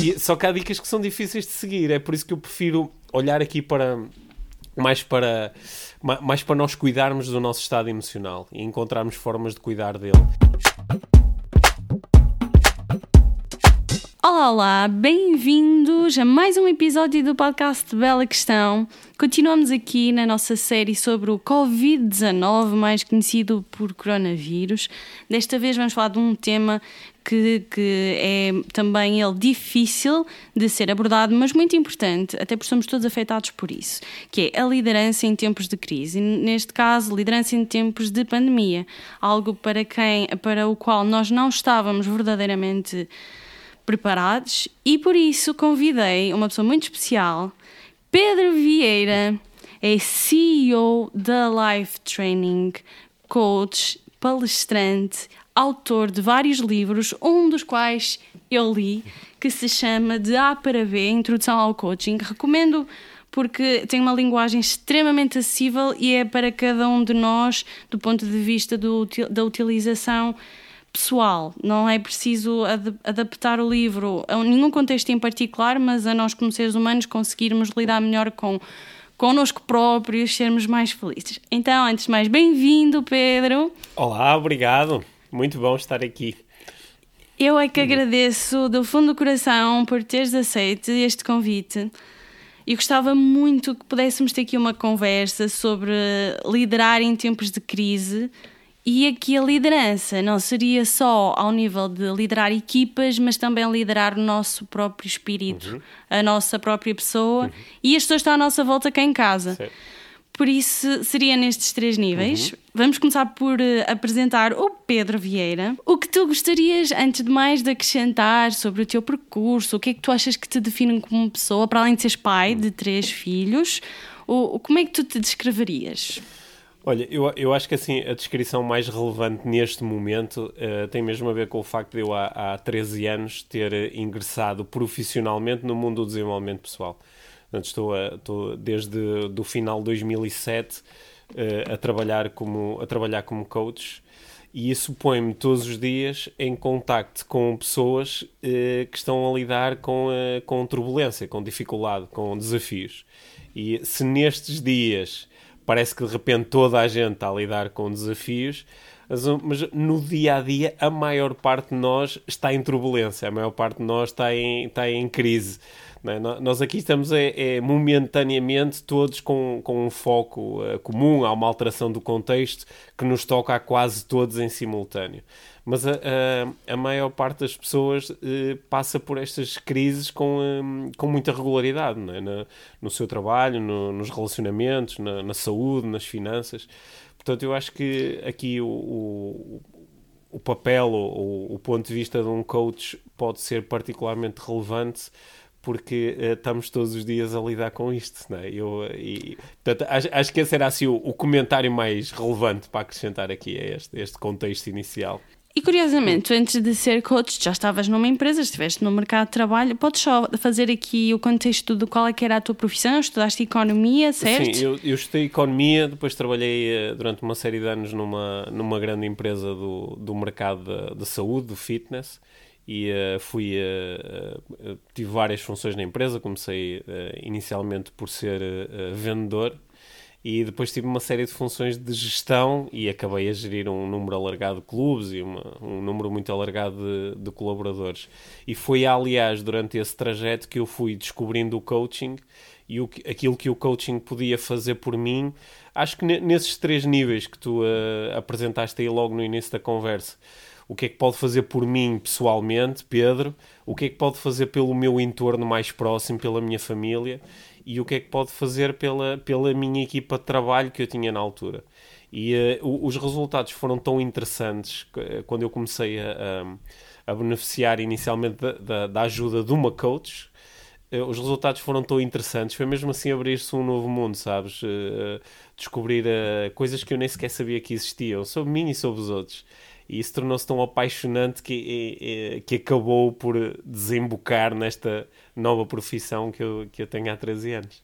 E, só que há dicas que são difíceis de seguir, é por isso que eu prefiro olhar aqui para mais para mais para nós cuidarmos do nosso estado emocional e encontrarmos formas de cuidar dele. Olá, olá, bem-vindos a mais um episódio do podcast Bela Questão. Continuamos aqui na nossa série sobre o Covid-19, mais conhecido por coronavírus. Desta vez vamos falar de um tema que, que, é também ele difícil de ser abordado, mas muito importante, até porque somos todos afetados por isso, que é a liderança em tempos de crise. Neste caso, liderança em tempos de pandemia, algo para quem, para o qual nós não estávamos verdadeiramente preparados e por isso convidei uma pessoa muito especial, Pedro Vieira, é CEO da Life Training, coach, palestrante, autor de vários livros, um dos quais eu li, que se chama De A para B, Introdução ao Coaching. Recomendo porque tem uma linguagem extremamente acessível e é para cada um de nós, do ponto de vista do, da utilização pessoal, não é preciso ad adaptar o livro a nenhum contexto em particular, mas a nós como seres humanos conseguirmos lidar melhor com connosco próprios, sermos mais felizes. Então, antes de mais, bem-vindo, Pedro. Olá, obrigado. Muito bom estar aqui. Eu é que agradeço do fundo do coração por teres aceito este convite. E gostava muito que pudéssemos ter aqui uma conversa sobre liderar em tempos de crise, e aqui a liderança não seria só ao nível de liderar equipas, mas também liderar o nosso próprio espírito, uhum. a nossa própria pessoa uhum. e as pessoas estão à nossa volta cá em casa. Certo. Por isso, seria nestes três níveis. Uhum. Vamos começar por uh, apresentar o Pedro Vieira. O que tu gostarias, antes de mais, de acrescentar sobre o teu percurso? O que é que tu achas que te define como pessoa, para além de seres pai de três filhos? O, como é que tu te descreverias? Olha, eu, eu acho que assim a descrição mais relevante neste momento uh, tem mesmo a ver com o facto de eu há, há 13 anos ter ingressado profissionalmente no mundo do desenvolvimento pessoal. Portanto, estou, a, estou desde do final de 2007 uh, a, trabalhar como, a trabalhar como coach e isso põe-me todos os dias em contacto com pessoas que estão a lidar com, com turbulência, com dificuldade, com desafios. E se nestes dias parece que de repente toda a gente está a lidar com desafios, mas no dia a dia a maior parte de nós está em turbulência, a maior parte de nós está em, está em crise. É? Nós aqui estamos é, é, momentaneamente todos com, com um foco uh, comum, há uma alteração do contexto que nos toca a quase todos em simultâneo. Mas a, a, a maior parte das pessoas uh, passa por estas crises com, um, com muita regularidade é? no, no seu trabalho, no, nos relacionamentos, na, na, saúde, nas finanças. Portanto, eu acho que aqui o, o o papel ou o ponto de vista de um coach pode ser particularmente relevante porque uh, estamos todos os dias a lidar com isto, não é? Eu, e, portanto, acho, acho, que esse era assim o, o, comentário mais relevante para acrescentar aqui a este, este contexto inicial. E curiosamente, antes de ser coach, já estavas numa empresa, estiveste no mercado de trabalho. Podes só fazer aqui o contexto do qual é que era a tua profissão? Estudaste economia, certo? Sim, eu, eu estudei economia, depois trabalhei eh, durante uma série de anos numa, numa grande empresa do, do mercado de, de saúde, do fitness e uh, fui uh, uh, tive várias funções na empresa comecei inicialmente por ser vendedor e depois tive uma série de funções de gestão e acabei a gerir um número alargado de clubes e uma, um número muito alargado de, de, colaboradores. E foi aliás durante esse trajeto que eu fui descobrindo o coaching e o, aquilo que o coaching podia fazer por mim. Acho que nesses três níveis que tu apresentaste aí logo no início da conversa o que é que pode fazer por mim pessoalmente, Pedro, o que é que pode fazer pelo meu entorno mais próximo, pela minha família e o que é que pode fazer pela, pela minha equipa de trabalho que eu tinha na altura. E uh, os resultados foram tão interessantes eh, quando eu comecei a, a, a beneficiar inicialmente da, da, da, ajuda de uma coach. Uh, os resultados foram tão interessantes, foi mesmo assim abrir-se um novo mundo, sabes? Uh, descobrir coisas que eu nem sequer sabia que existiam sobre mim e sobre os outros e isso tornou-se tão apaixonante que, que acabou por desembocar nesta nova profissão que eu, que eu tenho há 13 anos.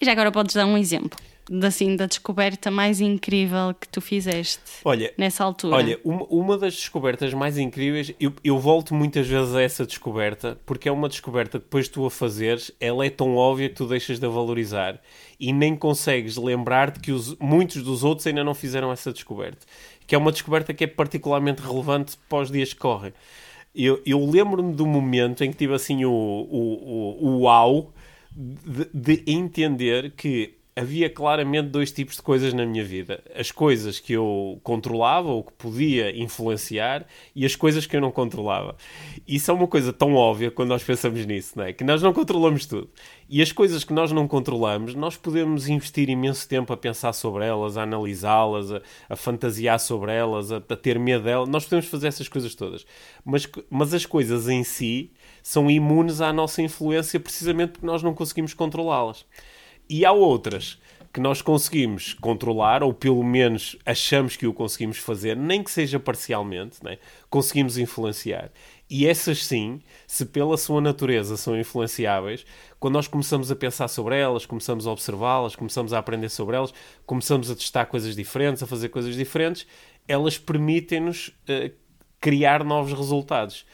E já agora podes dar um exemplo? assim, da descoberta mais incrível que tu fizeste olha, nessa altura? Olha, uma, uma das descobertas mais incríveis, eu, eu volto muitas vezes a essa descoberta, porque é uma descoberta que depois tu a fazeres, ela é tão óbvia que tu deixas de a valorizar e nem consegues lembrar-te que os, muitos dos outros ainda não fizeram essa descoberta. Que é uma descoberta que é particularmente relevante para os dias que correm. Eu, eu lembro-me do momento em que tive assim o, o, o, o uau de, de entender que havia claramente dois tipos de coisas na minha vida. As coisas que eu controlava ou que podia influenciar e as coisas que eu não controlava. Isso é uma coisa tão óbvia quando nós pensamos nisso, não é? Que nós não controlamos tudo. E as coisas que nós não controlamos, nós podemos investir imenso tempo a pensar sobre elas, a analisá-las, a, a, fantasiar sobre elas, a, a, ter medo delas. Nós podemos fazer essas coisas todas. Mas, mas as coisas em si são imunes à nossa influência precisamente porque nós não conseguimos controlá-las. E há outras que nós conseguimos controlar, ou pelo menos achamos que o conseguimos fazer, nem que seja parcialmente, né? conseguimos influenciar. E essas sim, se pela sua natureza são influenciáveis, quando nós começamos a pensar sobre elas, começamos a observá-las, começamos a aprender sobre elas, começamos a testar coisas diferentes, a fazer coisas diferentes, elas permitem-nos uh, criar novos resultados.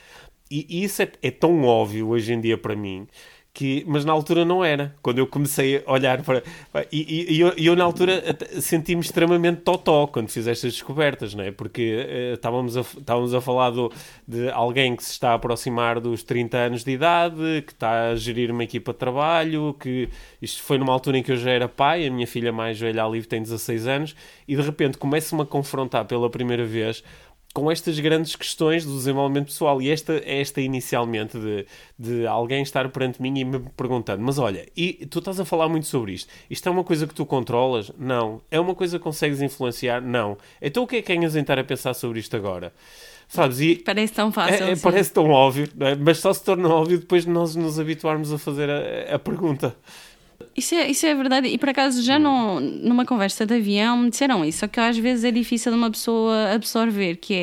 E, e isso é, é tão óbvio hoje em dia para mim que, mas na altura não era. Quando eu comecei a olhar para. E, e, eu, eu, na altura, senti-me extremamente totó quando fiz estas descobertas, não é? Porque uh, estávamos, a, estávamos a falar do, de alguém que se está a aproximar dos 30 anos de idade, que está a gerir uma equipa de trabalho, que isto foi numa altura em que eu já era pai, a minha filha mais velha, a tem 16 anos, e de repente começo-me a confrontar pela primeira vez com estas grandes questões do desenvolvimento pessoal. E esta, esta inicialmente de, de alguém estar perante mim e me perguntando: Mas olha, e tu estás a falar muito sobre isto? Isto é uma coisa que tu controlas? Não. É uma coisa que consegues influenciar? Não. Então o que é que ganhas em estar a pensar sobre isto agora? Sabes? E parece tão fácil. É, é, parece tão óbvio, é? mas só se torna óbvio depois de nós nos habituarmos a fazer a, a pergunta. Isso é, isso é verdade. E por acaso, já não, numa conversa de avião, me disseram isso. Só que às vezes é difícil de uma pessoa absorver. Que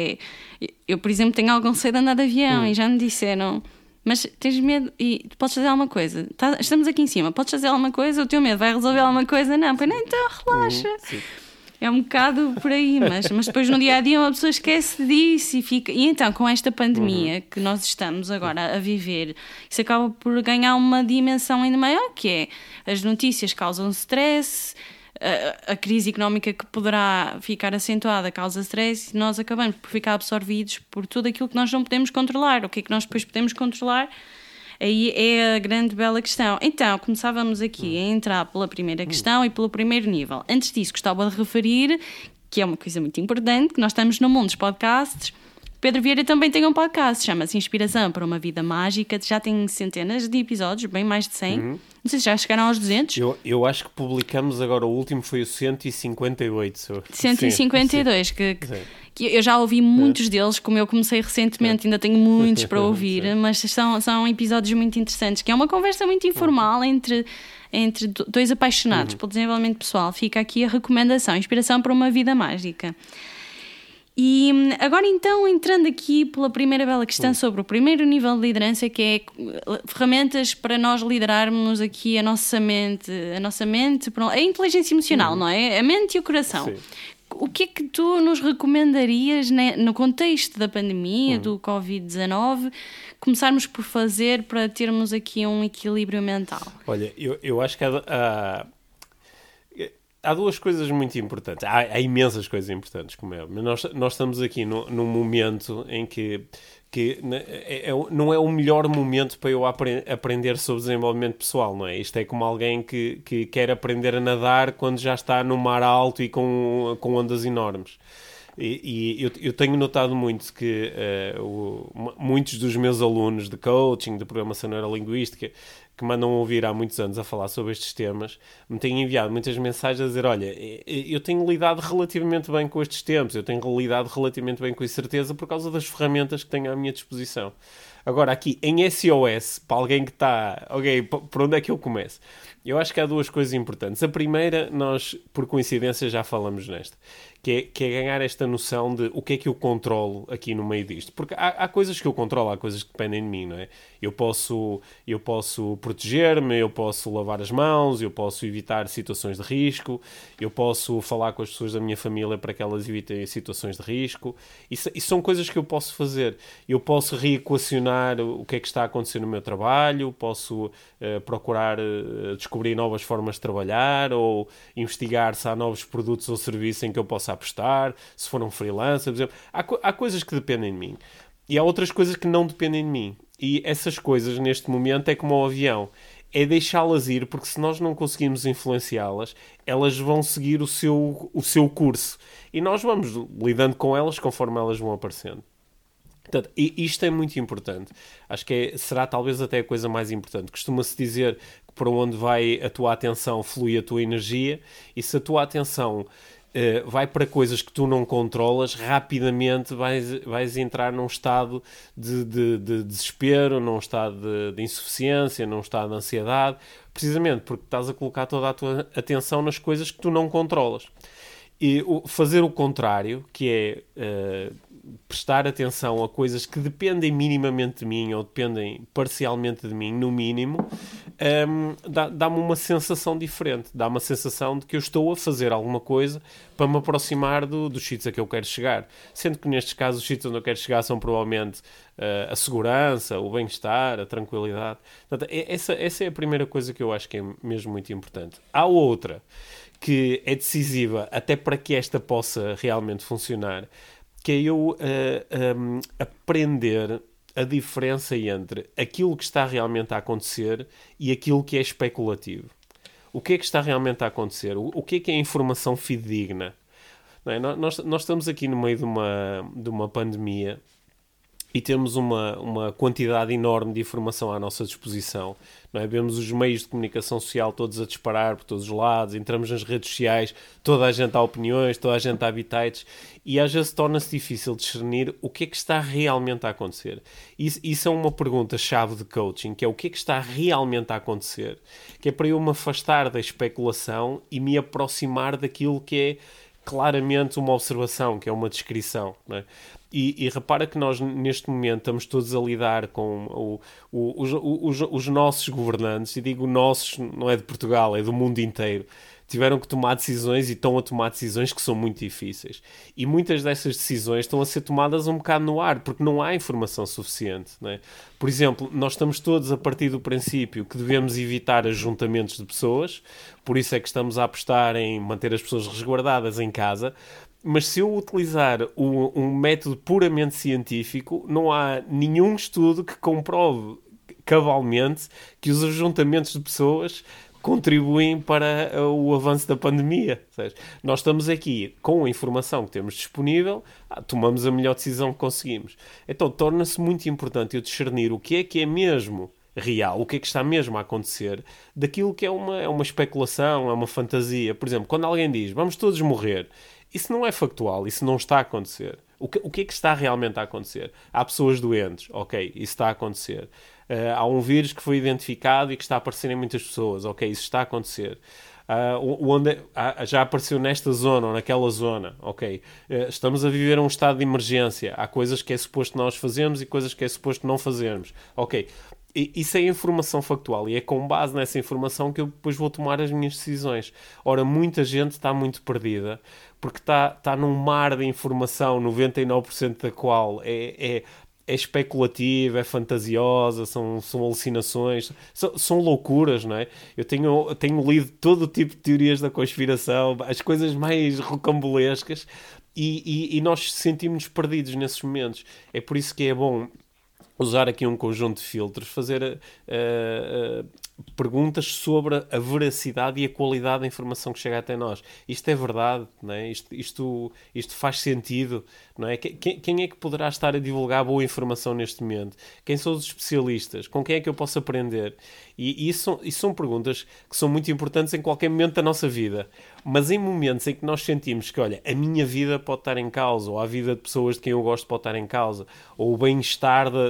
é. Eu, por exemplo, tenho algum receio de andar de avião hum. e já me disseram. Mas tens medo e podes fazer alguma coisa. Tá, estamos aqui em cima, podes fazer alguma coisa, o teu medo vai resolver alguma coisa? Não, pois não, então relaxa. Hum, é um bocado por aí, mas, mas depois no dia a dia uma pessoa esquece disso e fica. E então, com esta pandemia uhum. que nós estamos agora a viver, isso acaba por ganhar uma dimensão ainda maior, que é as notícias causam stress, a, a crise económica que poderá ficar acentuada causa stress e nós acabamos por ficar absorvidos por tudo aquilo que nós não podemos controlar. O que é que nós depois podemos controlar? Aí é a grande bela questão. Então, começávamos aqui a entrar pela primeira questão e pelo primeiro nível. Antes disso, gostava de referir que é uma coisa muito importante, que nós estamos no mundo dos podcasts. Pedro Vieira também tem um podcast, chama-se Inspiração para uma Vida Mágica, já tem centenas de episódios, bem mais de 100. Uhum. Não sei se já chegaram aos 200. Eu, eu acho que publicamos agora, o último foi o 158. 152, sim, que, sim. que eu já ouvi muitos é. deles, como eu comecei recentemente, ainda tenho muitos para ouvir, mas são, são episódios muito interessantes, que é uma conversa muito informal entre entre dois apaixonados uhum. pelo desenvolvimento pessoal. Fica aqui a recomendação, inspiração para uma vida mágica. E hum, agora então, entrando aqui pela primeira bela questão sobre o primeiro nível de liderança, que é uh, ferramentas para nós liderarmos aqui a nossa mente, a nossa mente, a inteligência emocional, uhum. não é? A mente e o coração. Sim. O que é que tu nos recomendarias né, no contexto da pandemia, uhum. do Covid-19, começarmos por fazer para termos aqui um equilíbrio mental? Olha, eu, eu acho que há, há há duas coisas muito importantes. Há, há, imensas coisas importantes, como é. Mas nós, nós estamos aqui no, num momento em que, que é, é, não é o melhor momento para eu apre aprender sobre desenvolvimento pessoal, não é? Isto é como alguém que, que quer aprender a nadar quando já está no mar alto e com, com ondas enormes. E, e eu, eu, tenho notado muito que uh, o, muitos dos meus alunos de coaching, de programação neurolinguística, que mandam ouvir há muitos anos a falar sobre estes temas, me têm enviado muitas mensagens a dizer: Olha, eu tenho lidado relativamente bem com estes tempos, eu tenho lidado relativamente bem com a certeza por causa das ferramentas que tenho à minha disposição. Agora, aqui em SOS, para alguém que está, ok, por onde é que eu começo? Eu acho que há duas coisas importantes. A primeira, nós, por coincidência, já falamos nesta, que é, que é ganhar esta noção de o que é que eu controlo aqui no meio disto. Porque há, há, coisas que eu controlo, há coisas que dependem de mim, não é? Eu posso, eu posso proteger-me, eu posso lavar as mãos, eu posso evitar situações de risco, eu posso falar com as pessoas da minha família para que elas evitem situações de risco. Isso, isso são coisas que eu posso fazer. Eu posso reequacionar o que é que está a acontecer no meu trabalho, posso uh, procurar uh, descobrir novas formas de trabalhar ou investigar se há novos produtos ou serviços em que eu possa apostar, se for um freelancer, por exemplo. Há, há coisas que dependem de mim. E há outras coisas que não dependem de mim. E essas coisas, neste momento, é como o avião. É deixá-las ir, porque se nós não conseguimos influenciá-las, elas vão seguir o seu, o seu curso. E nós vamos lidando com elas conforme elas vão aparecendo. Portanto, isto é muito importante. Acho que é, será talvez até a coisa mais importante. Costuma-se dizer que para onde vai a tua atenção flui a tua energia, e se a tua atenção Uh, vai para coisas que tu não controlas, rapidamente vais, vais entrar num estado de, de, de desespero, num estado de, de, insuficiência, num estado de ansiedade, precisamente porque estás a colocar toda a tua atenção nas coisas que tu não controlas. E o, fazer o contrário, que é uh, prestar atenção a coisas que dependem minimamente de mim ou dependem parcialmente de mim, no mínimo, um, dá-me uma sensação diferente. Dá uma sensação de que eu estou a fazer alguma coisa para me aproximar do, dos sítios a que eu quero chegar. Sendo que nestes casos os sítios onde eu quero chegar são provavelmente uh, a segurança, o bem-estar, a tranquilidade. Portanto, é, essa, essa é a primeira coisa que eu acho que é mesmo muito importante. Há outra que é decisiva até para que esta possa realmente funcionar, que é eu uh, eh, um, aprender a diferença entre aquilo que está realmente a acontecer e aquilo que é especulativo. O que é que está realmente a acontecer? O, o que é que é informação fidedigna? É? Nós, nós estamos aqui no meio de uma, de uma pandemia e temos uma, uma quantidade enorme de informação à nossa disposição. Não é? Vemos os meios de comunicação social todos a disparar por todos os lados, entramos nas redes sociais, toda a gente há opiniões, toda a gente há habitats, e às vezes torna-se difícil discernir o que é que está realmente a acontecer. Isso, isso é uma pergunta-chave de coaching, que é o que é que está realmente a acontecer, que é para eu me afastar da especulação e me aproximar daquilo que é claramente uma observação, que é uma descrição. É? E, e, repara que nós, neste momento, estamos todos a lidar com o, o, os, os, os, nossos governantes, e digo nossos, não é de Portugal, é do mundo inteiro, tiveram que tomar decisões e estão a tomar decisões que são muito difíceis. E muitas dessas decisões estão a ser tomadas um bocado no ar, porque não há informação suficiente. É? Por exemplo, nós estamos todos a partir do princípio que devemos evitar ajuntamentos de pessoas, por isso é que estamos a apostar em manter as pessoas resguardadas em casa, mas se eu utilizar um, um, método puramente científico, não há nenhum estudo que comprove cabalmente que os ajuntamentos de pessoas contribuem para o avanço da pandemia. Seja, nós estamos aqui com a informação que temos disponível, ah, tomamos a melhor decisão que conseguimos. Então torna-se muito importante eu discernir o que é que é mesmo real, o que é que está mesmo a acontecer, daquilo que é uma, é uma especulação, é uma fantasia. Por exemplo, quando alguém diz vamos todos morrer isso não é factual, isso não está a acontecer. O que, o que é que está realmente a acontecer? Há pessoas doentes, ok, isso está a acontecer. Uh, há um vírus que foi identificado e que está a aparecer em muitas pessoas, ok, isso está a acontecer. Uh, onde já apareceu nesta zona ou naquela zona, ok. Uh, estamos a viver um estado de emergência. Há coisas que é suposto nós fazermos e coisas que é suposto não fazermos, ok. Isso é informação factual e é com base nessa informação que eu depois vou tomar as minhas decisões. Ora, muita gente está muito perdida porque está, está num mar de informação, 99% da qual é, é, é especulativa, é fantasiosa, são, são alucinações, são, são loucuras, não é? Eu tenho, tenho lido todo o tipo de teorias da conspiração, as coisas mais rocambolescas, e, e, e nós sentimos-nos perdidos nesses momentos. É por isso que é bom usar aqui um conjunto de filtros, fazer uh, uh, perguntas sobre a veracidade e a qualidade da informação que chega até nós. Isto é verdade, não é? isto, isto, isto faz sentido, não é? Quem, quem, é que poderá estar a divulgar boa informação neste momento? Quem são os especialistas? Com quem é que eu posso aprender? E, e isso, isso são perguntas que são muito importantes em qualquer momento da nossa vida. Mas em momentos em que nós sentimos que, olha, a minha vida pode estar em causa, ou a vida de pessoas de quem eu gosto pode estar em causa, ou o bem-estar da,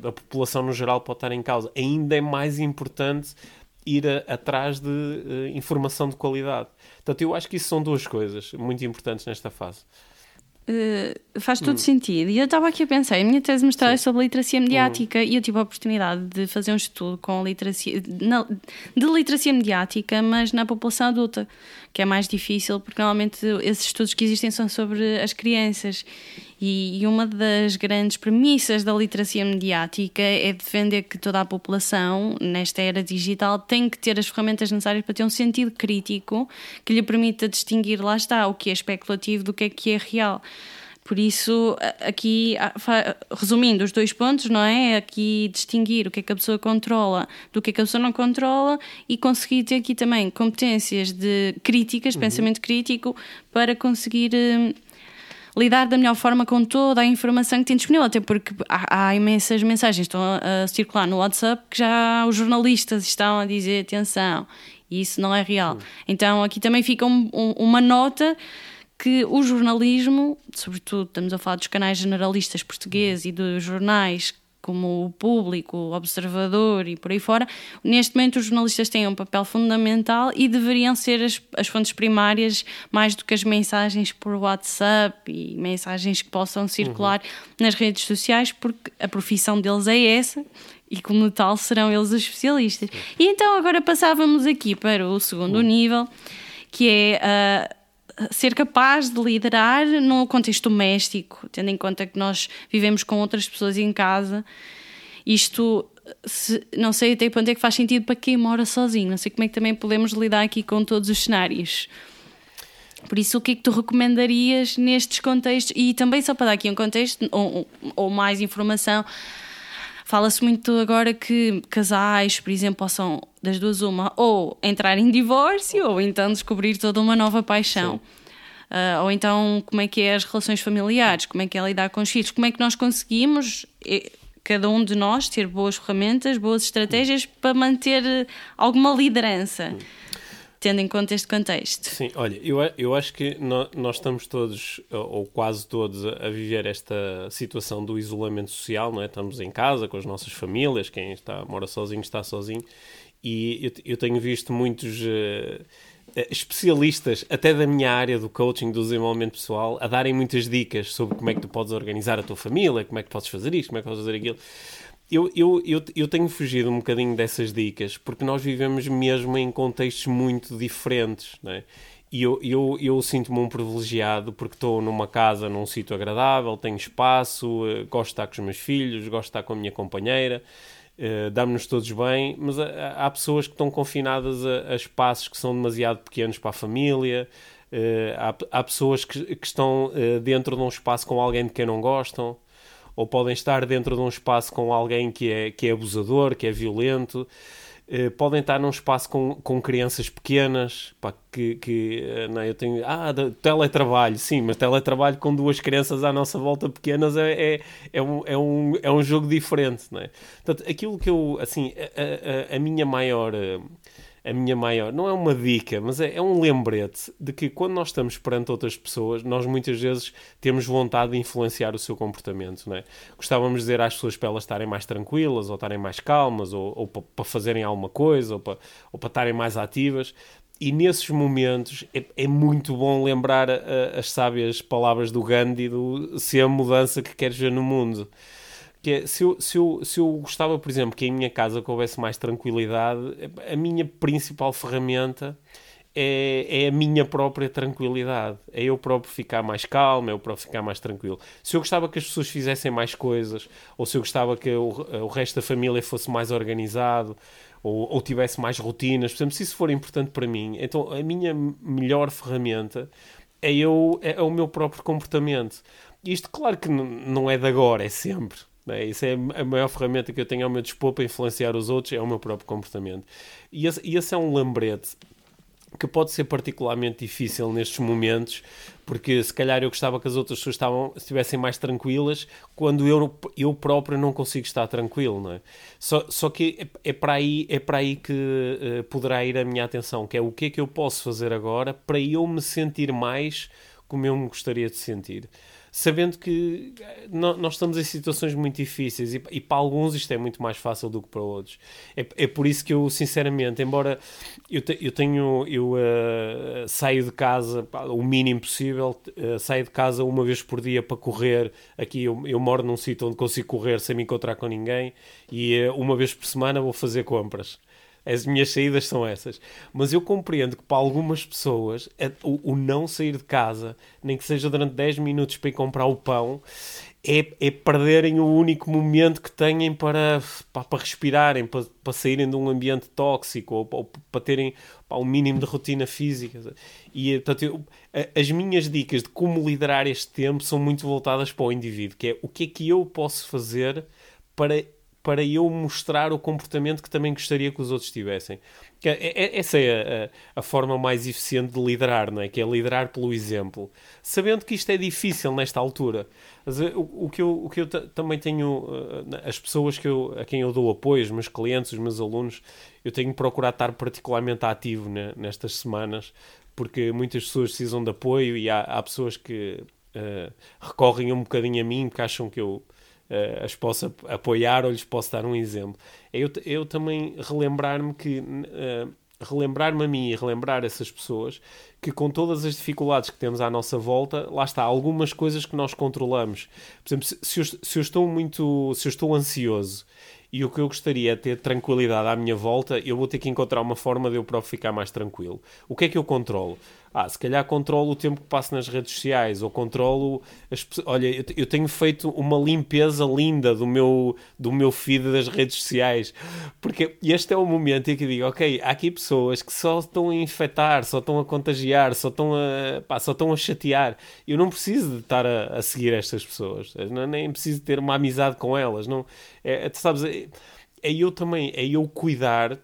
da, população no geral pode estar em causa, ainda é mais importante ir a, atrás de uh, informação de qualidade. Portanto, eu acho que isso são duas coisas muito importantes nesta fase. Uh, faz todo hum. sentido. E eu estava aqui a pensar, a minha tese de mestrado é sobre literacia mediática hum. e eu tive a oportunidade de fazer um estudo com literacia, de literacia mediática, mas na população adulta, que é mais difícil, porque normalmente esses estudos que existem são sobre as crianças. E, e uma das grandes premissas da literacia mediática é defender que toda a população, nesta era digital, tem que ter as ferramentas necessárias para ter um sentido crítico que lhe permita distinguir, lá está, o que é especulativo do que é que é real. Por isso, aqui, resumindo os dois pontos, não é? Aqui distinguir o que é que a pessoa controla do que é que a pessoa não controla e conseguir ter aqui também competências de críticas, uhum. pensamento crítico, para conseguir hum, lidar da melhor forma com toda a informação que tem disponível, até porque há, há imensas mensagens que estão a, a, circular no WhatsApp que já os jornalistas estão a dizer atenção, e isso não é real. Então aqui também fica um, um, uma nota que o jornalismo, sobretudo estamos a falar dos canais generalistas portugueses e dos jornais como o público, o observador e por aí fora, neste momento os jornalistas têm um papel fundamental e deveriam ser as, as fontes primárias mais do que as mensagens por WhatsApp e mensagens que possam circular uhum. nas redes sociais, porque a profissão deles é essa e como tal serão eles os especialistas. E então agora passávamos aqui para o segundo uhum. nível, que é uh, ser capaz de liderar no contexto doméstico, tendo em conta que nós vivemos com outras pessoas em casa. Isto, se, não sei até quando é que faz sentido para quem mora sozinho, não sei como é que também podemos lidar aqui com todos os cenários. Por isso, o que é que tu recomendarias nestes contextos? E também, só para dar aqui um contexto ou, ou mais informação, Fala-se muito agora que casais, por exemplo, possam, das duas, uma, ou entrar em divórcio, ou então descobrir toda uma nova paixão. Uh, ou então, como é que é as relações familiares, como é que é lidar com os filhos, como é que nós conseguimos, eh, cada um de nós, ter boas ferramentas, boas estratégias para manter alguma liderança tendo em conta este contexto. Sim, olha, eu, eu acho que nós, nós estamos todos, ou quase todos, a, viver esta situação do isolamento social, não é? Estamos em casa com as nossas famílias, quem está, mora sozinho está sozinho, e eu, eu tenho visto muitos uh, especialistas, até da minha área do coaching, do desenvolvimento pessoal, a darem muitas dicas sobre como é que tu podes organizar a tua família, como é que podes fazer isto, como é que podes fazer aquilo eu, eu, eu, eu tenho fugido um bocadinho dessas dicas porque nós vivemos mesmo em contextos muito diferentes, não é? E eu, eu, eu sinto-me um privilegiado porque estou numa casa, num sítio agradável, tenho espaço, eh, gosto de estar com os meus filhos, gosto de estar com a minha companheira, uh, damos-nos todos bem, mas há, pessoas que estão confinadas a, a, espaços que são demasiado pequenos para a família, uh, há, há pessoas que, que estão dentro de um espaço com alguém de quem não gostam ou podem estar dentro de um espaço com alguém que é, que é abusador, que é violento, uh, podem estar num espaço com, com crianças pequenas, pá, que, que uh, não, eu tenho, ah, teletrabalho, sim, mas teletrabalho com duas crianças à nossa volta pequenas é, é, é, um, é, um, é um jogo diferente, não é? Portanto, aquilo que eu, assim, a, a, a minha maior... Uh, a minha maior, não é uma dica, mas é, é, um lembrete de que quando nós estamos perante outras pessoas, nós muitas vezes temos vontade de influenciar o seu comportamento, não é? Gostávamos de dizer às pessoas para elas estarem mais tranquilas, ou estarem mais calmas, ou, ou para, para fazerem alguma coisa, ou para, ou para estarem mais ativas. E nesses momentos é, é muito bom lembrar a, a, as sábias palavras do Gandhi do se a mudança que queres ver no mundo. Que é, se, eu, se, eu, se eu gostava, por exemplo, que em minha casa houvesse mais tranquilidade, a minha principal ferramenta é, é, a minha própria tranquilidade. É eu próprio ficar mais calmo, é eu próprio ficar mais tranquilo. Se eu gostava que as pessoas fizessem mais coisas, ou se eu gostava que o, o resto da família fosse mais organizado, ou, ou, tivesse mais rotinas, por exemplo, se isso for importante para mim, então a minha melhor ferramenta é, eu, é, é o meu próprio comportamento. Isto, claro que não é de agora, é sempre. Isso é a maior ferramenta que eu tenho ao meu dispor para influenciar os outros, é o meu próprio comportamento. E esse, esse é um lembrete que pode ser particularmente difícil nestes momentos, porque se calhar eu gostava que as outras pessoas estavam, estivessem mais tranquilas, quando eu, eu próprio não consigo estar tranquilo, não é? Só, só que é, é para aí, é para aí que uh, poderá ir a minha atenção, que é o que é que eu posso fazer agora para eu me sentir mais como eu me gostaria de sentir. Sabendo que eh, nós estamos em situações muito difíceis e, e, para alguns isto é muito mais fácil do que para outros. É, é por isso que eu, sinceramente, embora eu, te, eu tenho, eu uh, saio de casa o mínimo possível, uh, saio de casa uma vez por dia para correr. Aqui eu, eu moro num sítio onde consigo correr sem me encontrar com ninguém e uh, uma vez por semana vou fazer compras. As minhas saídas são essas. Mas eu compreendo que para algumas pessoas o, o não sair de casa, nem que seja durante 10 minutos para ir comprar o pão, é, é, perderem o único momento que têm para, para, para respirarem, para, para, saírem de um ambiente tóxico ou, ou para terem para um mínimo de rotina física. E portanto, eu, as minhas dicas de como liderar este tempo são muito voltadas para o indivíduo, que é o que é que eu posso fazer para para eu mostrar o comportamento que também gostaria que os outros tivessem. É, é, essa é a, a, forma mais eficiente de liderar, não é? Que é liderar pelo exemplo. Sabendo que isto é difícil nesta altura. Mas, eh, o, o, que eu, o que eu também tenho, eh, as pessoas que eu, a quem eu dou apoio, os meus clientes, os meus alunos, eu tenho procurado estar particularmente ativo né, nestas semanas, porque muitas pessoas precisam de apoio e há, há pessoas que uh, recorrem um bocadinho a mim porque acham que eu uh, as posso apoiar ou lhes posso dar um exemplo. É eu, eu também relembrar-me que. Uh, relembrar-me a mim e relembrar essas pessoas que com todas as dificuldades que temos à nossa volta, lá está, algumas coisas que nós controlamos. Por exemplo, se, eu, se eu estou muito, se eu estou ansioso e o que eu gostaria é ter tranquilidade à minha volta, eu vou ter que encontrar uma forma de eu próprio ficar mais tranquilo. O que é que eu controlo? Ah, se calhar controlo o tempo que passo nas redes sociais, ou controlo as Olha, eu, tenho feito uma limpeza linda do meu, do meu feed das redes sociais, porque este é o momento em que eu digo, ok, há aqui pessoas que só estão a infectar, só estão a contagiar, só estão a, pá, só estão a chatear. Eu não preciso de estar a, a seguir estas pessoas, nem preciso ter uma amizade com elas, não. É, sabes, é, é eu também, é eu cuidar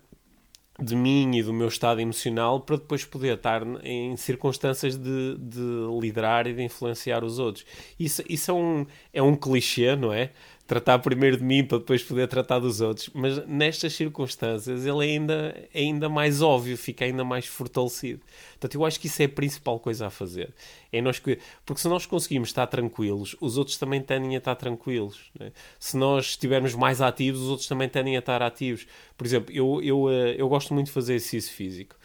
de mim e do meu estado emocional para depois poder estar em circunstâncias de, de liderar e de influenciar os outros. Isso, isso é, um, é um clichê, não é? Tratar primeiro de mim para depois poder tratar dos outros. Mas nestas circunstâncias ele ainda, é ainda mais óbvio, fica ainda mais fortalecido. Portanto, eu acho que isso é a principal coisa a fazer. É nós, porque se nós conseguimos estar tranquilos, os outros também tendem a estar tranquilos. Né? Se nós estivermos mais ativos, os outros também tendem a estar ativos. Por exemplo, eu, eu, eh, eu gosto muito de fazer exercício físico.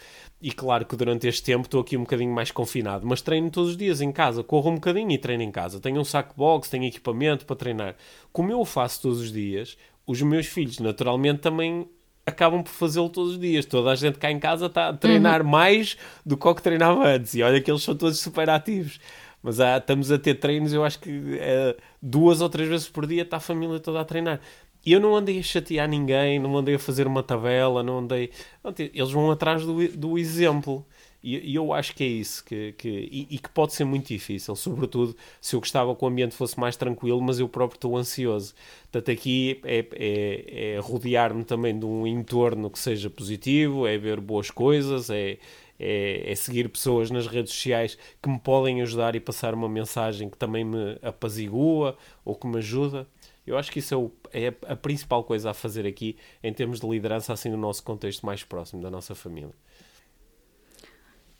E claro que durante este tempo estou aqui um bocadinho mais confinado, mas treino todos os dias em casa, corro um bocadinho e treino em casa. Tenho um saco box, tenho equipamento para treinar. Como eu o faço todos os dias, os meus filhos naturalmente também acabam por fazê-lo todos os dias. Toda a gente cá em casa está a treinar uhum. mais do que o que treinava antes. E olha que eles são todos super ativos. Mas há, estamos a ter treinos, eu acho que é, duas ou três vezes por dia está a família toda a treinar. E eu não andei a chatear ninguém, não andei a fazer uma tabela, não andei. Eles vão atrás do, do exemplo. E, e eu acho que é isso, que, que, e, e, que pode ser muito difícil, sobretudo se eu gostava que o ambiente fosse mais tranquilo, mas eu próprio estou ansioso. Portanto, aqui é, é, é rodear-me também de um entorno que seja positivo, é ver boas coisas, é, é, é, seguir pessoas nas redes sociais que me podem ajudar e passar uma mensagem que também me apazigua ou que me ajuda. Eu acho que isso é, é a principal coisa a fazer aqui em termos de liderança, assim, no nosso contexto mais próximo, da nossa família.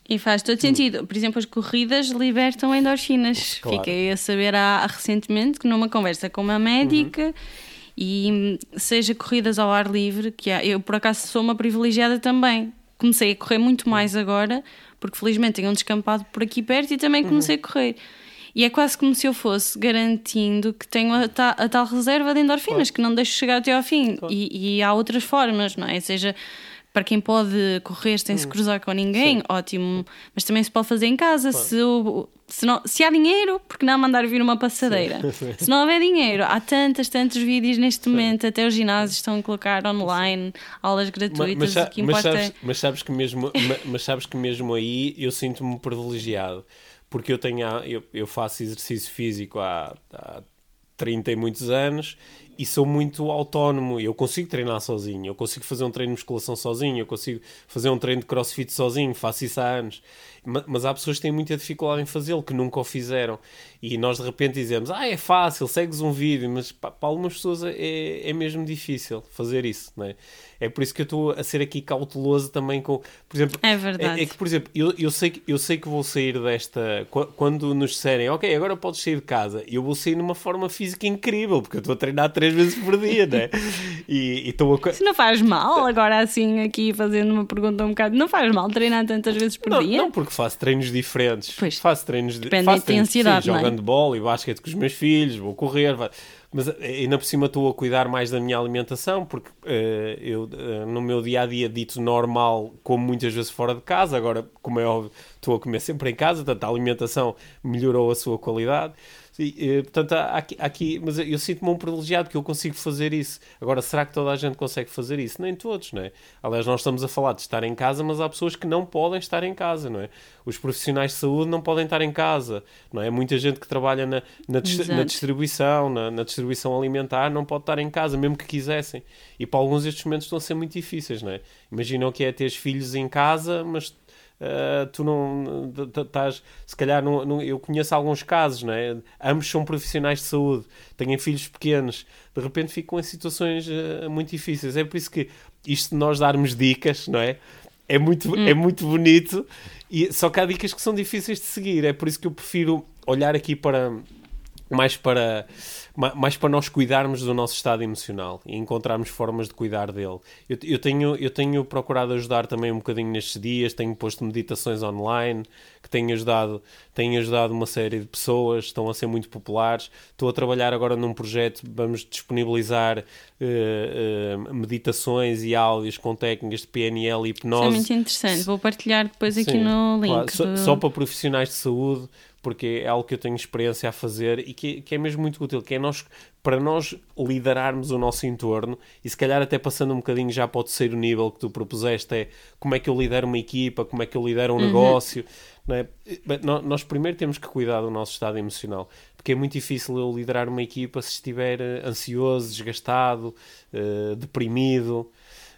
E faz todo sentido. Por exemplo, as corridas libertam endorfinas. Claro. Fiquei a saber há, recentemente que numa conversa com uma médica uhum. e seja corridas ao ar livre, que eu por acaso sou uma privilegiada também. Comecei a correr muito mais agora, porque felizmente tenho um descampado por aqui perto e também comecei uhum. a correr. E é quase como se eu fosse garantindo que tenho a, ta, a tal reserva de endorfinas, claro. que não deixo chegar até ao fim. Claro. E, e, há outras formas, não é? Seja para quem pode correr sem hum. se cruzar com ninguém, Sim. ótimo. Mas também se pode fazer em casa. Claro. Se, o, se, não, se há dinheiro, porque não mandar vir uma passadeira? se não houver dinheiro, há tantos, tantos vídeos neste momento, até os ginásios estão a colocar online aulas gratuitas. Mas, mas, mas, sabes, é... mas, sabes, que mesmo, mas sabes que mesmo aí eu sinto-me privilegiado porque eu tenho eu, eu faço exercício físico há, há 30 e muitos anos e, sou muito autónomo. Eu consigo treinar sozinho, eu consigo fazer um treino de musculação sozinho, eu consigo fazer um treino de crossfit sozinho, faço isso há anos. Mas há pessoas que têm muita dificuldade em fazê-lo, que nunca o fizeram. E nós de repente dizemos, ah, é fácil, segues um vídeo, mas para algumas pessoas é, é mesmo difícil fazer isso, não é? É por isso que eu estou a ser aqui cauteloso também com, por exemplo, é verdade. É, é que, por exemplo, eu, eu, sei que, eu sei que vou sair desta, quando nos disserem, ok, agora podes sair de casa, eu vou sair numa forma física incrível, porque eu estou a treinar três vezes por dia, né? E estou a... Isso não faz mal, agora assim, aqui fazendo uma pergunta um bocado, não faz mal treinar tantas vezes por não, dia? Não, porque faço treinos diferentes. Pois. Faço treinos de. Depende faço da intensidade, sim, jogando bola e basquete com os meus filhos, vou correr, mas eh, ainda por cima estou a cuidar mais da minha alimentação, porque uh, eu uh, no meu dia a dia dito normal como muitas vezes fora de casa, agora, como é óbvio, estou a comer sempre em casa, portanto a alimentação melhorou a sua qualidade. E, portanto, há aqui, aqui, mas eu sinto-me um privilegiado que eu consigo fazer isso. Agora, será que toda a gente consegue fazer isso? Nem todos, não é? Aliás, nós estamos a falar de estar em casa, mas há pessoas que não podem estar em casa, não é? Os profissionais de saúde não podem estar em casa, não é? Muita gente que trabalha na, na, na distribuição, na, na, distribuição alimentar, não pode estar em casa, mesmo que quisessem. E para alguns estes momentos estão a ser muito difíceis, não é? Imagina o que é ter filhos em casa, mas uh, tu não estás, se calhar, não, não, eu conheço alguns casos, não é? Ambos são profissionais de saúde, têm filhos pequenos, de repente ficam em situações uh, muito difíceis. É por isso que isto de nós darmos dicas, não é? É muito, hum. é muito bonito, e, só que há dicas que são difíceis de seguir. É por isso que eu prefiro olhar aqui para mais para mais para nós cuidarmos do nosso estado emocional e encontrarmos formas de cuidar dele. Eu, eu, tenho, eu tenho procurado ajudar também um bocadinho nestes dias, tenho posto meditações online que têm ajudado, têm ajudado uma série de pessoas, estão a ser muito populares. Estou a trabalhar agora num projeto, vamos disponibilizar uh, uh, meditações e áudios com técnicas de PNL e hipnose. Isso é muito interessante, vou partilhar depois aqui Sim, no link. Claro, só, só para profissionais de saúde porque é algo que eu tenho experiência a fazer e que, que é mesmo muito útil, que é nós, para nós liderarmos o nosso entorno e se calhar até passando um bocadinho já para o terceiro nível que tu propuseste é como é que eu lidero uma equipa, como é que eu lidero um uhum. negócio, é? nós primeiro temos que cuidar do nosso estado emocional, porque é muito difícil eu liderar uma equipa se estiver eh, ansioso, desgastado, uh, deprimido,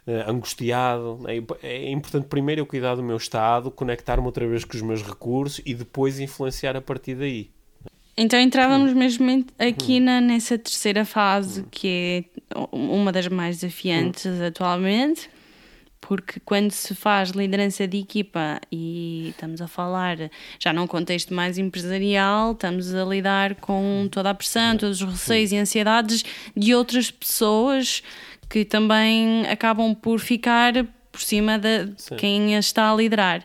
uh, angustiado. É, é importante primeiro eu cuidar do meu estado, conectar-me outra vez com os meus recursos e depois influenciar a partir daí. Então entrávamos mesmo aqui na, nessa terceira fase, que é uma das mais desafiantes atualmente, porque quando se faz liderança de equipa e estamos a falar já num contexto mais empresarial, estamos a lidar com toda a pressão, todos os receios e ansiedades de outras pessoas que também acabam por ficar por cima de Sim. quem a está a liderar.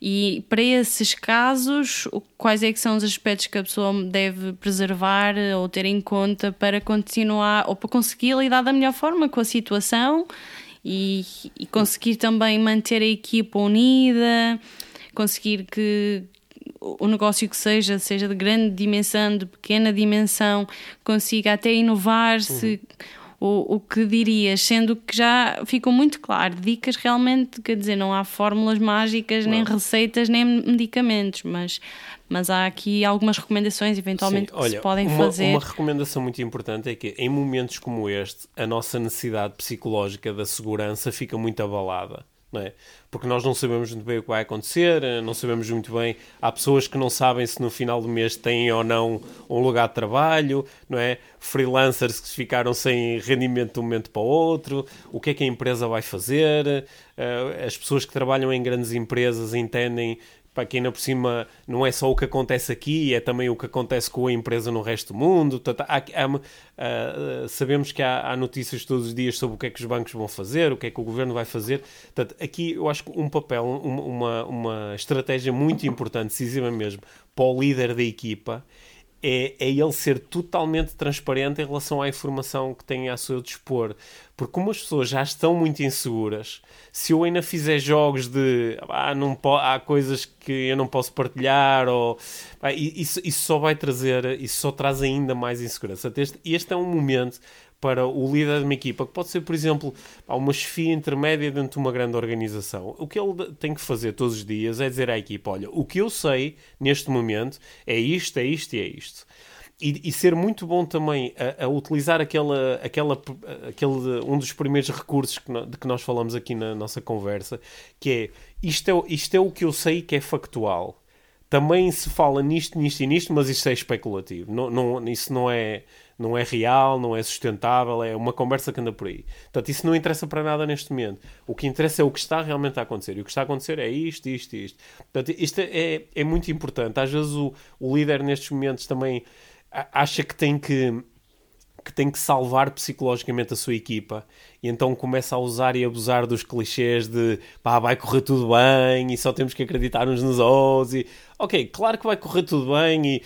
E para esses casos, quais é que são os aspectos que a pessoa deve preservar ou ter em conta para continuar ou para conseguir lidar da melhor forma com a situação e, e conseguir também manter a equipa unida, conseguir que o negócio que seja, seja de grande dimensão, de pequena dimensão, consiga até inovar-se. Uhum o, o que dirias, sendo que já ficou muito claro, dicas realmente, quer dizer, não há fórmulas mágicas, nem receitas, nem medicamentos, mas, mas há aqui algumas recomendações, eventualmente, Sim, que olha, se podem uma, fazer. Uma recomendação muito importante é que, em momentos como este, a nossa necessidade psicológica da segurança fica muito abalada não é? Porque nós não sabemos muito bem o que vai acontecer, eh, não sabemos muito bem. Há pessoas que não sabem se no final do mês têm ou não um lugar de trabalho, não é? Freelancers que ficaram sem rendimento de um momento para o outro, o que é que a empresa vai fazer. Eh, as pessoas que trabalham em grandes empresas entendem para quem ainda por cima não é só o que acontece aqui, é também o que acontece com a empresa no resto do mundo. há, há, uh, sabemos que há, notícias todos os dias sobre o que é que os bancos vão fazer, o que é que o governo vai fazer. Portanto, aqui eu acho que um papel, uma, uma estratégia muito importante, decisiva mesmo, para o líder da equipa é, é ele ser totalmente transparente em relação à informação que tem a seu dispor. Porque como as pessoas já estão muito inseguras, se eu ainda fizer jogos de ah, não há coisas que eu não posso partilhar, ou ah, isso, isso só vai trazer, isso só traz ainda mais insegurança. Este, este é um momento para o líder de uma equipa, que pode ser, por exemplo, uma chefia intermédia dentro de uma grande organização. O que ele tem que fazer todos os dias é dizer à equipa: olha, o que eu sei neste momento é isto, é isto e é isto. e, e, ser muito bom também a, a, utilizar aquela, aquela, aquele, um dos primeiros recursos que no, de que nós falamos aqui na nossa conversa, que é isto, é isto é o que eu sei que é factual. Também se fala nisto, nisto e nisto, mas isto é especulativo. Não, não, isso não é, não é real, não é sustentável, é uma conversa que anda por aí. Portanto, isso não interessa para nada neste momento. O que interessa é o que está realmente a acontecer. E o que está a acontecer é isto, isto isto. Portanto, isto é, é muito importante. Às vezes o, o líder nestes momentos também acha que tem que que tem que salvar psicologicamente a sua equipa. E então começa a usar e abusar dos clichês de pá, vai correr tudo bem e só temos que acreditar uns nos outros e ok, claro que vai correr tudo bem e,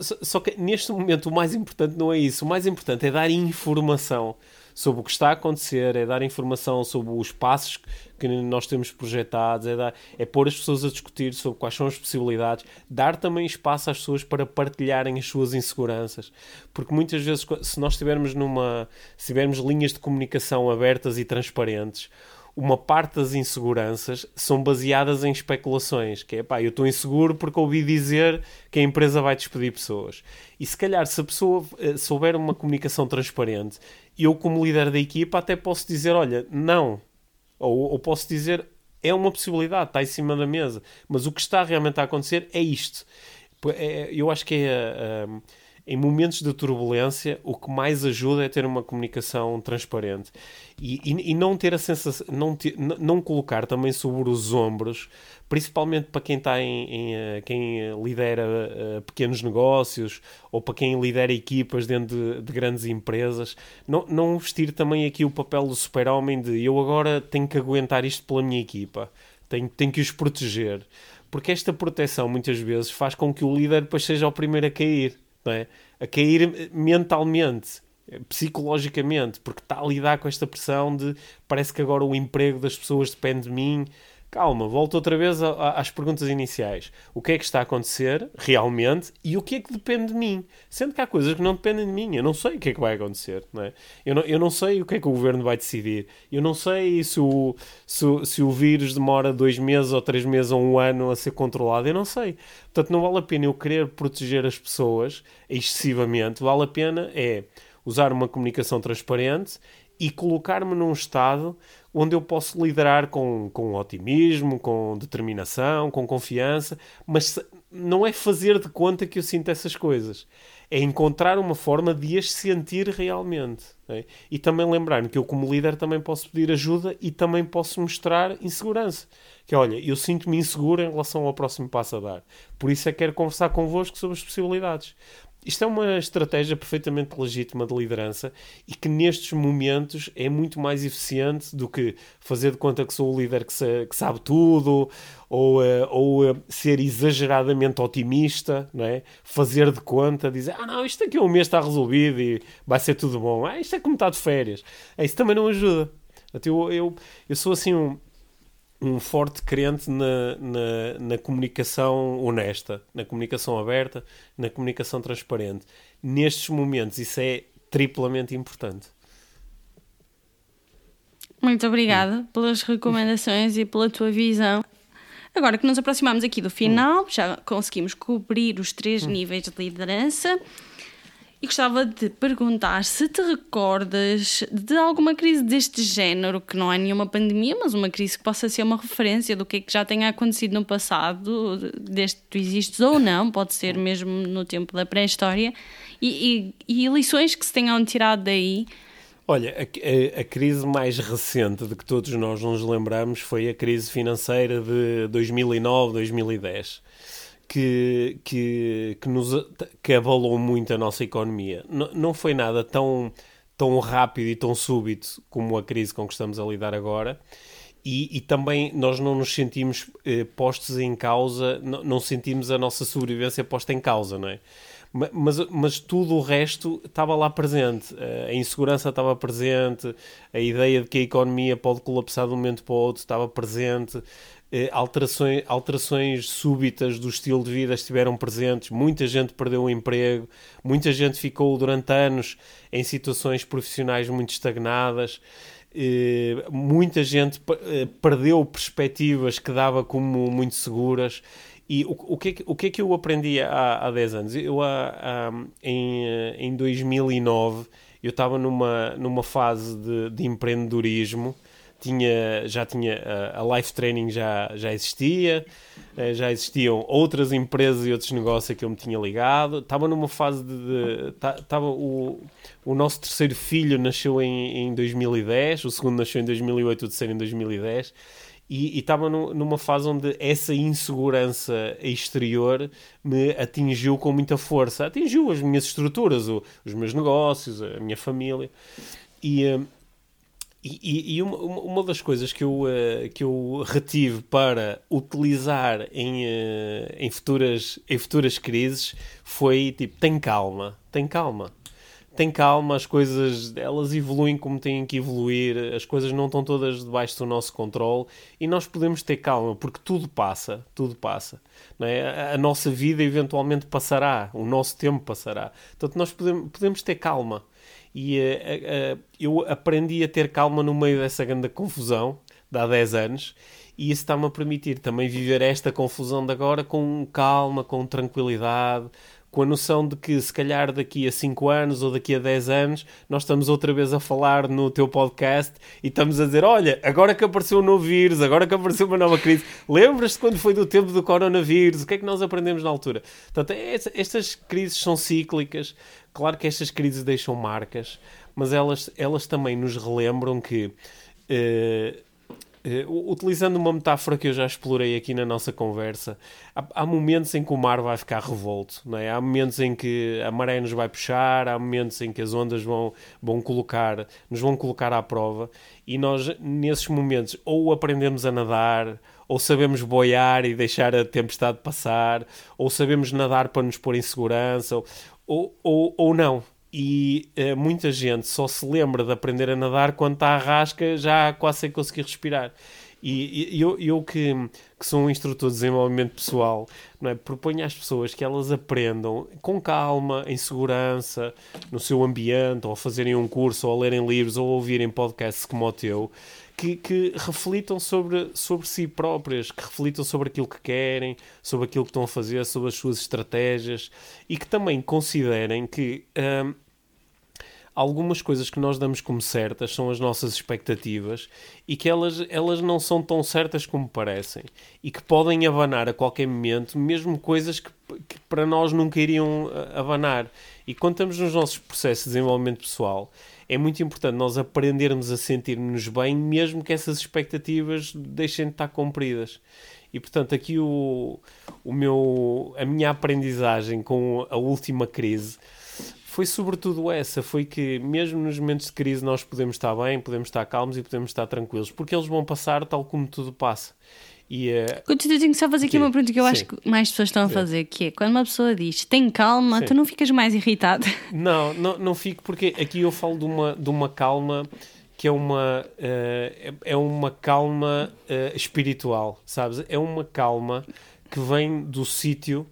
só que neste momento o mais importante não é isso, o mais importante é dar informação sobre o que está a acontecer, é dar informação sobre os passos que nós temos projetados, é, dar, é pôr as pessoas a discutir sobre quais são as possibilidades, dar também espaço às pessoas para partilharem as suas inseguranças, porque muitas vezes se nós estivermos numa, se tivermos linhas de comunicação abertas e transparentes, uma parte das inseguranças são baseadas em especulações, que é pá, eu estou inseguro porque ouvi dizer que a empresa vai despedir pessoas. E se calhar, se a pessoa eh, souber uma comunicação transparente, eu, como líder da equipa, até posso dizer: olha, não. Ou, ou posso dizer: é uma possibilidade, está em cima da mesa. Mas o que está realmente a acontecer é isto. É, eu acho que é. Uh, em momentos de turbulência, o que mais ajuda é ter uma comunicação transparente e, e, e não ter a sensação, não, não colocar também sobre os ombros, principalmente para quem está em, em eh, quem lidera uh, pequenos negócios ou para quem lidera equipas dentro de, de, grandes empresas, não, não vestir também aqui o papel do super-homem de eu agora tenho que aguentar isto pela minha equipa, tenho, tenho que os proteger. Porque esta proteção muitas vezes faz com que o líder depois seja o primeiro a cair é? a cair mentalmente, psicologicamente, porque está a lidar com esta pressão de parece que agora o emprego das pessoas depende de mim, calma, volto outra vez a, a, às perguntas iniciais. O que é que está a acontecer realmente e o que é que depende de mim? Sendo que há coisas que não dependem de mim. Eu não sei o que é que vai acontecer. Não é? eu, não, eu não sei o que é que o governo vai decidir. Eu não sei se o, se, se o vírus demora dois meses ou três meses ou um ano a ser controlado. Eu não sei. Portanto, não vale a pena eu querer proteger as pessoas excessivamente. Vale a pena é usar uma comunicação transparente e colocar-me num estado onde eu posso liderar com, com otimismo, com determinação, com confiança, mas não é fazer de conta que eu sinto essas coisas. É encontrar uma forma de as sentir realmente. É? E também lembrar-me que eu, como líder, também posso pedir ajuda e também posso mostrar insegurança. Que olha, eu sinto-me inseguro em relação ao próximo passo a dar. Por isso é que quero conversar convosco sobre as possibilidades. Isto é uma estratégia perfeitamente legítima de liderança e que nestes momentos é muito mais eficiente do que fazer de conta que sou o líder que, se, que sabe tudo ou, uh, ou uh, ser exageradamente otimista, não é? fazer de conta, dizer ah não, isto daqui a um mês está resolvido e vai ser tudo bom, ah, isto é como está de férias. É, isso também não ajuda. Eu, eu, eu sou assim um um forte crente na, na, na, comunicação honesta, na comunicação aberta, na comunicação transparente. Nestes momentos, isso é triplamente importante. Muito obrigada pelas recomendações e pela tua visão. Agora que nos aproximamos aqui do final, já conseguimos cobrir os três hum. níveis de liderança. E gostava de perguntar se te recordas de alguma crise deste género, que não é nenhuma pandemia, mas uma crise que possa ser uma referência do que é que já tenha acontecido no passado, desde que tu existes ou não, pode ser mesmo no tempo da pré-história, e, e, e, lições que se tenham tirado daí. Olha, a, a, a, crise mais recente de que todos nós nos lembramos foi a crise financeira de 2009, 2010 que, que, que, nos, que abalou muito a nossa economia. N não foi nada tão, tão rápido e tão súbito como a crise com que estamos a lidar agora. E, e também nós não nos sentimos eh, postos em causa, não, sentimos a nossa sobrevivência posta em causa, não é? mas, mas tudo o resto estava lá presente. Eh, a insegurança estava presente, a ideia de que a economia pode colapsar de um momento para o outro estava presente, alterações, alterações súbitas do estilo de vida estiveram presentes, muita gente perdeu o emprego, muita gente ficou durante anos em situações profissionais muito estagnadas, eh, muita gente eh, perdeu perspectivas que dava como muito seguras. E o, o, que, é que, o que é que eu aprendi há, há 10 anos? Eu, há, em, em 2009, eu estava numa, numa fase de, de empreendedorismo tinha, já tinha a Life Training já, já existia, eh, já existiam outras empresas e outros negócios a que eu me tinha ligado. Estava numa fase de. Estava o, o nosso terceiro filho nasceu em, em 2010, o segundo nasceu em 2008, o terceiro em 2010. E estava numa fase onde essa insegurança exterior me atingiu com muita força. Atingiu as minhas estruturas, o, os meus negócios, a minha família. E, e, e uma, uma, das coisas que eu, uh, que eu retive para utilizar em, uh, em, futuras, em futuras crises foi tipo: tem calma, tem calma. Tem calma, as coisas elas evoluem como têm que evoluir, as coisas não estão todas debaixo do nosso controle e nós podemos ter calma porque tudo passa, tudo passa. Não é? a, a nossa vida eventualmente passará, o nosso tempo passará. Portanto, nós podemos, podemos ter calma e uh, uh, eu aprendi a ter calma no meio dessa grande confusão de há 10 anos e isso está-me a permitir também viver esta confusão de agora com calma, com tranquilidade, com a noção de que se calhar daqui a 5 anos ou daqui a 10 anos nós estamos outra vez a falar no teu podcast e estamos a dizer: Olha, agora que apareceu um novo vírus, agora que apareceu uma nova crise, lembras-te quando foi do tempo do coronavírus? O que é que nós aprendemos na altura? Portanto, estas crises são cíclicas. Claro que estas crises deixam marcas, mas elas, elas também nos relembram que. Uh, Uh, utilizando uma metáfora que eu já explorei aqui na nossa conversa, há, há, momentos em que o mar vai ficar revolto, não é? há momentos em que a maré nos vai puxar, há momentos em que as ondas vão, vão colocar, nos vão colocar à prova, e nós, nesses momentos, ou aprendemos a nadar, ou sabemos boiar e deixar a tempestade passar, ou sabemos nadar para nos pôr em segurança, ou, ou, ou não e uh, muita gente só se lembra de aprender a nadar quando está à rasca já quase sem conseguir respirar. E, e eu, eu que, que, sou um instrutor de desenvolvimento pessoal, não é? proponho às pessoas que elas aprendam com calma, em segurança, no seu ambiente, ou fazerem um curso, ou lerem livros, ou ouvirem podcasts como o teu, que, que, reflitam sobre, sobre si próprias, que reflitam sobre aquilo que querem, sobre aquilo que estão a fazer, sobre as suas estratégias e que também considerem que hum, algumas coisas que nós damos como certas são as nossas expectativas e que elas, elas não são tão certas como parecem e que podem abanar a qualquer momento, mesmo coisas que, que para nós nunca iriam eh, abanar. E quando estamos nos nossos processos de desenvolvimento pessoal, é muito importante nós aprendermos a sentir-nos bem, mesmo que essas expectativas deixem de estar cumpridas. E portanto, aqui o, o meu, a minha aprendizagem com a última crise foi sobretudo essa, foi que mesmo nos momentos de crise nós podemos estar bem, podemos estar calmos e podemos estar tranquilos, porque eles vão passar tal como tudo passa. E, uh... Eu tenho que só fazer aqui uma pergunta que eu Sim. acho que mais pessoas estão a fazer, que é quando uma pessoa diz tem calma, Sim. tu não ficas mais irritado? Não, não, não fico, porque aqui eu falo de uma, de uma calma que é uma, uh, é uma calma uh, espiritual, sabes? É uma calma que vem do sítio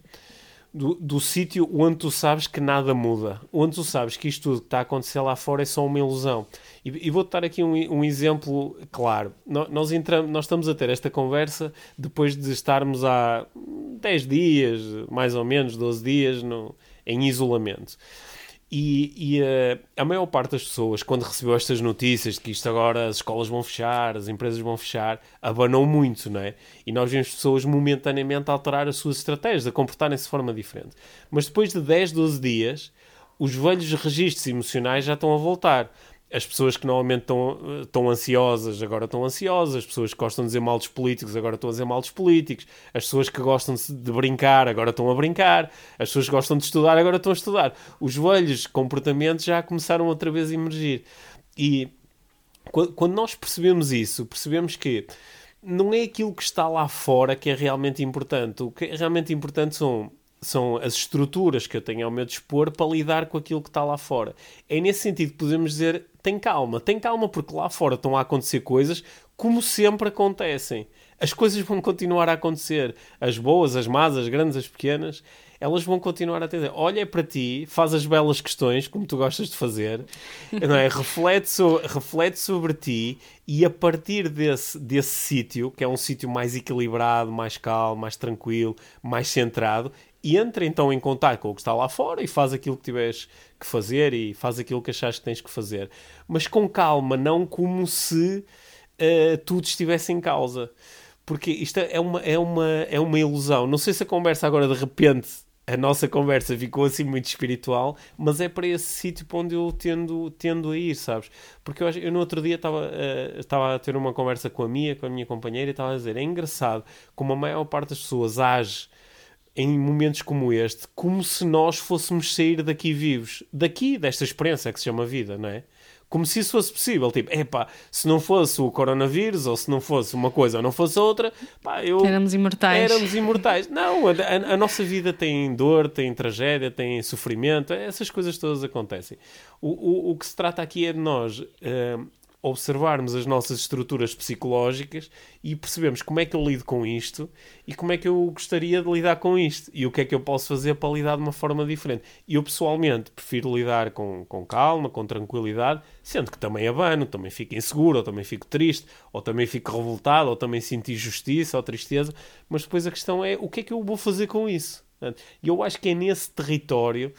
do, do sítio onde tu sabes que nada muda, onde tu sabes que isto tudo que está a acontecer lá fora é só uma ilusão. E, e vou-te dar aqui um, um exemplo claro. No, nós, entramos, nós estamos a ter esta conversa depois de estarmos há 10 dias, mais ou menos, 12 dias no, em isolamento. E, e uh, a maior parte das pessoas, quando recebeu estas notícias de que isto agora as escolas vão fechar, as empresas vão fechar, abanou muito, não é? E nós vemos pessoas momentaneamente a alterar as suas estratégias, a comportarem-se de forma diferente. Mas depois de 10, 12 dias, os velhos registros emocionais já estão a voltar as pessoas que normalmente estão, estão ansiosas agora estão ansiosas, as pessoas que gostam de dizer mal dos políticos agora estão a dizer mal dos políticos, as pessoas que gostam de brincar agora estão a brincar, as pessoas que gostam de estudar agora estão a estudar. Os velhos comportamentos já começaram outra vez a emergir. E quando nós percebemos isso, percebemos que não é aquilo que está lá fora que é realmente importante. O que é realmente importante são são as estruturas que eu tenho ao meu dispor para lidar com aquilo que está lá fora. É nesse sentido que podemos dizer: tem calma, tem calma, porque lá fora estão a acontecer coisas como sempre acontecem. As coisas vão continuar a acontecer, as boas, as más, as grandes, as pequenas. Elas vão continuar a atender. Olha para ti, faz as belas questões, como tu gostas de fazer, não é? reflete, so, reflete sobre ti e a partir desse, desse sítio, que é um sítio mais equilibrado, mais calmo, mais tranquilo, mais centrado, entra então em contato com o que está lá fora e faz aquilo que tiveres que fazer e faz aquilo que achas que tens que fazer. Mas com calma, não como se uh, tudo estivesse em causa. Porque isto é uma, é, uma, é uma ilusão. Não sei se a conversa agora de repente a nossa conversa ficou assim muito espiritual, mas é para esse sítio para onde eu tendo, tendo a ir, sabes? Porque eu, eu no outro dia estava, uh, a ter uma conversa com a minha, com a minha companheira, e estava a dizer: é engraçado como a maior parte das pessoas age em momentos como este, como se nós fôssemos sair daqui vivos, daqui, desta experiência que se chama vida, não é? Como se isso fosse possível. Tipo, epá, se não fosse o coronavírus, ou se não fosse uma coisa ou não fosse outra, pá, eu. Éramos imortais. Éramos imortais. Não, a, a, a nossa vida tem dor, tem tragédia, tem sofrimento, essas coisas todas acontecem. O, o, o que se trata aqui é de nós. Uh, observarmos as nossas estruturas psicológicas e percebemos como é que eu lido com isto e como é que eu gostaria de lidar com isto e o que é que eu posso fazer para lidar de uma forma diferente. Eu pessoalmente prefiro lidar com, com calma, com tranquilidade, sendo que também abano, também fico inseguro, ou também fico triste, ou também fico revoltado, ou também sinto injustiça ou tristeza, mas depois a questão é o que é que eu vou fazer com isso. E eu acho que é nesse território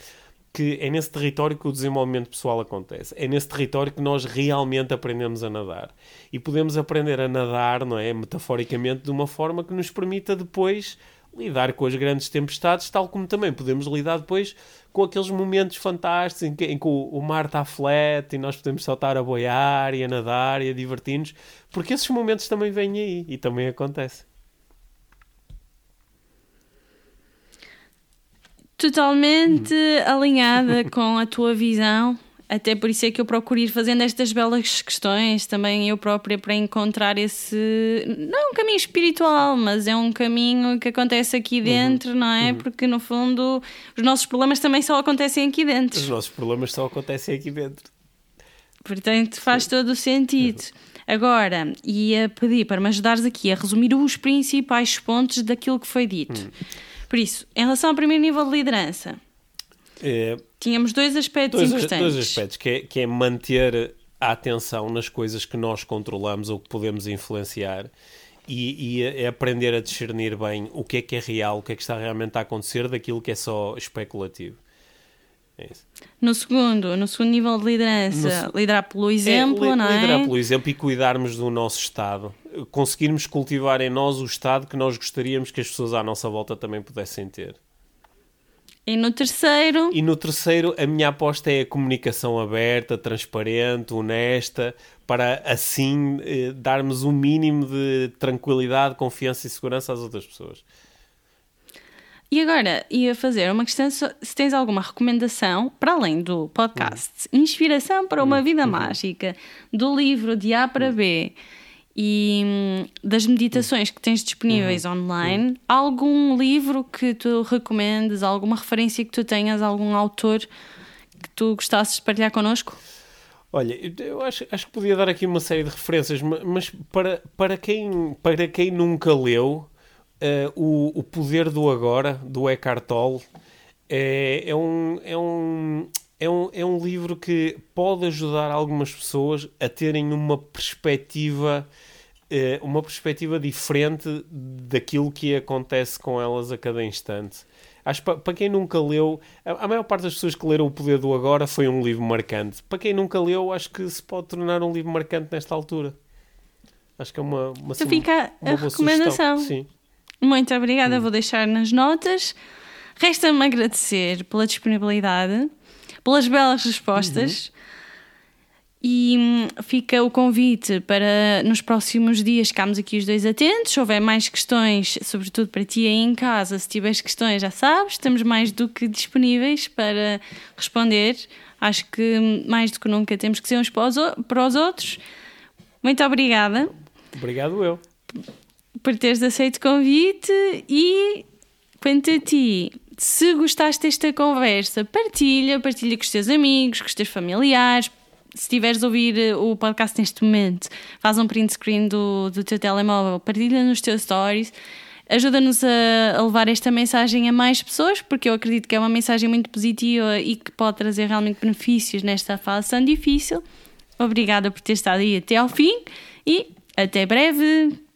que é nesse território que o desenvolvimento pessoal acontece. É nesse território que nós realmente aprendemos a nadar. E podemos aprender a nadar, não é? Metaforicamente, de uma forma que nos permita depois lidar com as grandes tempestades, tal como também podemos lidar depois com aqueles momentos fantásticos em que, em que o, o, mar está flat e nós podemos saltar a boiar e a nadar e a divertir-nos, porque esses momentos também vêm aí e também acontecem. Totalmente alinhada com a tua visão. Até por isso é que eu procuro ir fazendo estas belas questões também eu própria para encontrar esse. Não é um caminho espiritual, mas é um caminho que acontece aqui uhum. dentro, uhum. não é? Uhum. Porque no fundo os nossos problemas também só acontecem aqui dentro. Os nossos problemas só acontecem aqui dentro. Portanto, faz Sim. todo o sentido. Uhum. Agora, ia pedir para me ajudares aqui a resumir os principais pontos daquilo que foi dito. Uhum. Por isso, em relação ao primeiro nível de liderança, é, tínhamos dois aspectos dois, importantes. Dois aspectos, que é, que é manter a atenção nas coisas que nós controlamos ou que podemos influenciar e, e é aprender a discernir bem o que é que é real, o que é que está realmente a acontecer daquilo que é só especulativo. É no segundo, no segundo nível de liderança, no, liderar pelo exemplo, é, li, não é? Liderar pelo exemplo e cuidarmos do nosso Estado. Conseguirmos cultivar em nós o Estado que nós gostaríamos que as pessoas à nossa volta também pudessem ter. E no terceiro? E no terceiro, a minha aposta é a comunicação aberta, transparente, honesta, para assim eh, darmos um mínimo de tranquilidade, confiança e segurança às outras pessoas. E agora ia fazer uma questão se tens alguma recomendação, para além do podcast, uhum. Inspiração para uma Vida uhum. Mágica, do livro de A para B e hum, das meditações que tens disponíveis uhum. online, algum livro que tu recomendes, alguma referência que tu tenhas, algum autor que tu gostasses de partilhar connosco? Olha, eu acho, acho que podia dar aqui uma série de referências, mas para, para, quem, para quem nunca leu, uh, o, o Poder do Agora, do Eckhart Tolle, é, é, um, é, um, é, um, é um livro que pode ajudar algumas pessoas a terem uma perspectiva uh, uma perspectiva diferente daquilo que acontece com elas a cada instante. Acho que para quem nunca leu, a, maior parte das pessoas que leram O Poder do Agora foi um livro marcante. Para quem nunca leu, acho que se pode tornar um livro marcante nesta altura. Acho que é uma, uma, então fica uma a recomendação. Sim. Muito obrigada, hum. vou deixar nas notas. Resta-me agradecer pela disponibilidade, pelas belas respostas. Uhum. E hum, fica o convite para nos próximos dias ficarmos aqui os dois atentos. Se houver mais questões, sobretudo para ti aí em casa, se tiveres questões, já sabes, estamos mais do que disponíveis para responder. Acho que hum, mais do que nunca temos que ser uns para os outros. Muito obrigada. Obrigado eu por teres aceito o convite e quanto a ti, se gostaste desta conversa, partilha, partilha com os teus amigos, com os teus familiares. Se estiveres a ouvir eh, o podcast neste momento, faz um print screen do, do teu telemóvel, partilha nos teus stories. ajuda-nos a, levar esta mensagem a mais pessoas, porque eu acredito que é uma mensagem muito positiva e que pode trazer realmente benefícios nesta fase tão difícil. Obrigada por ter estado aí até ao fim e até breve!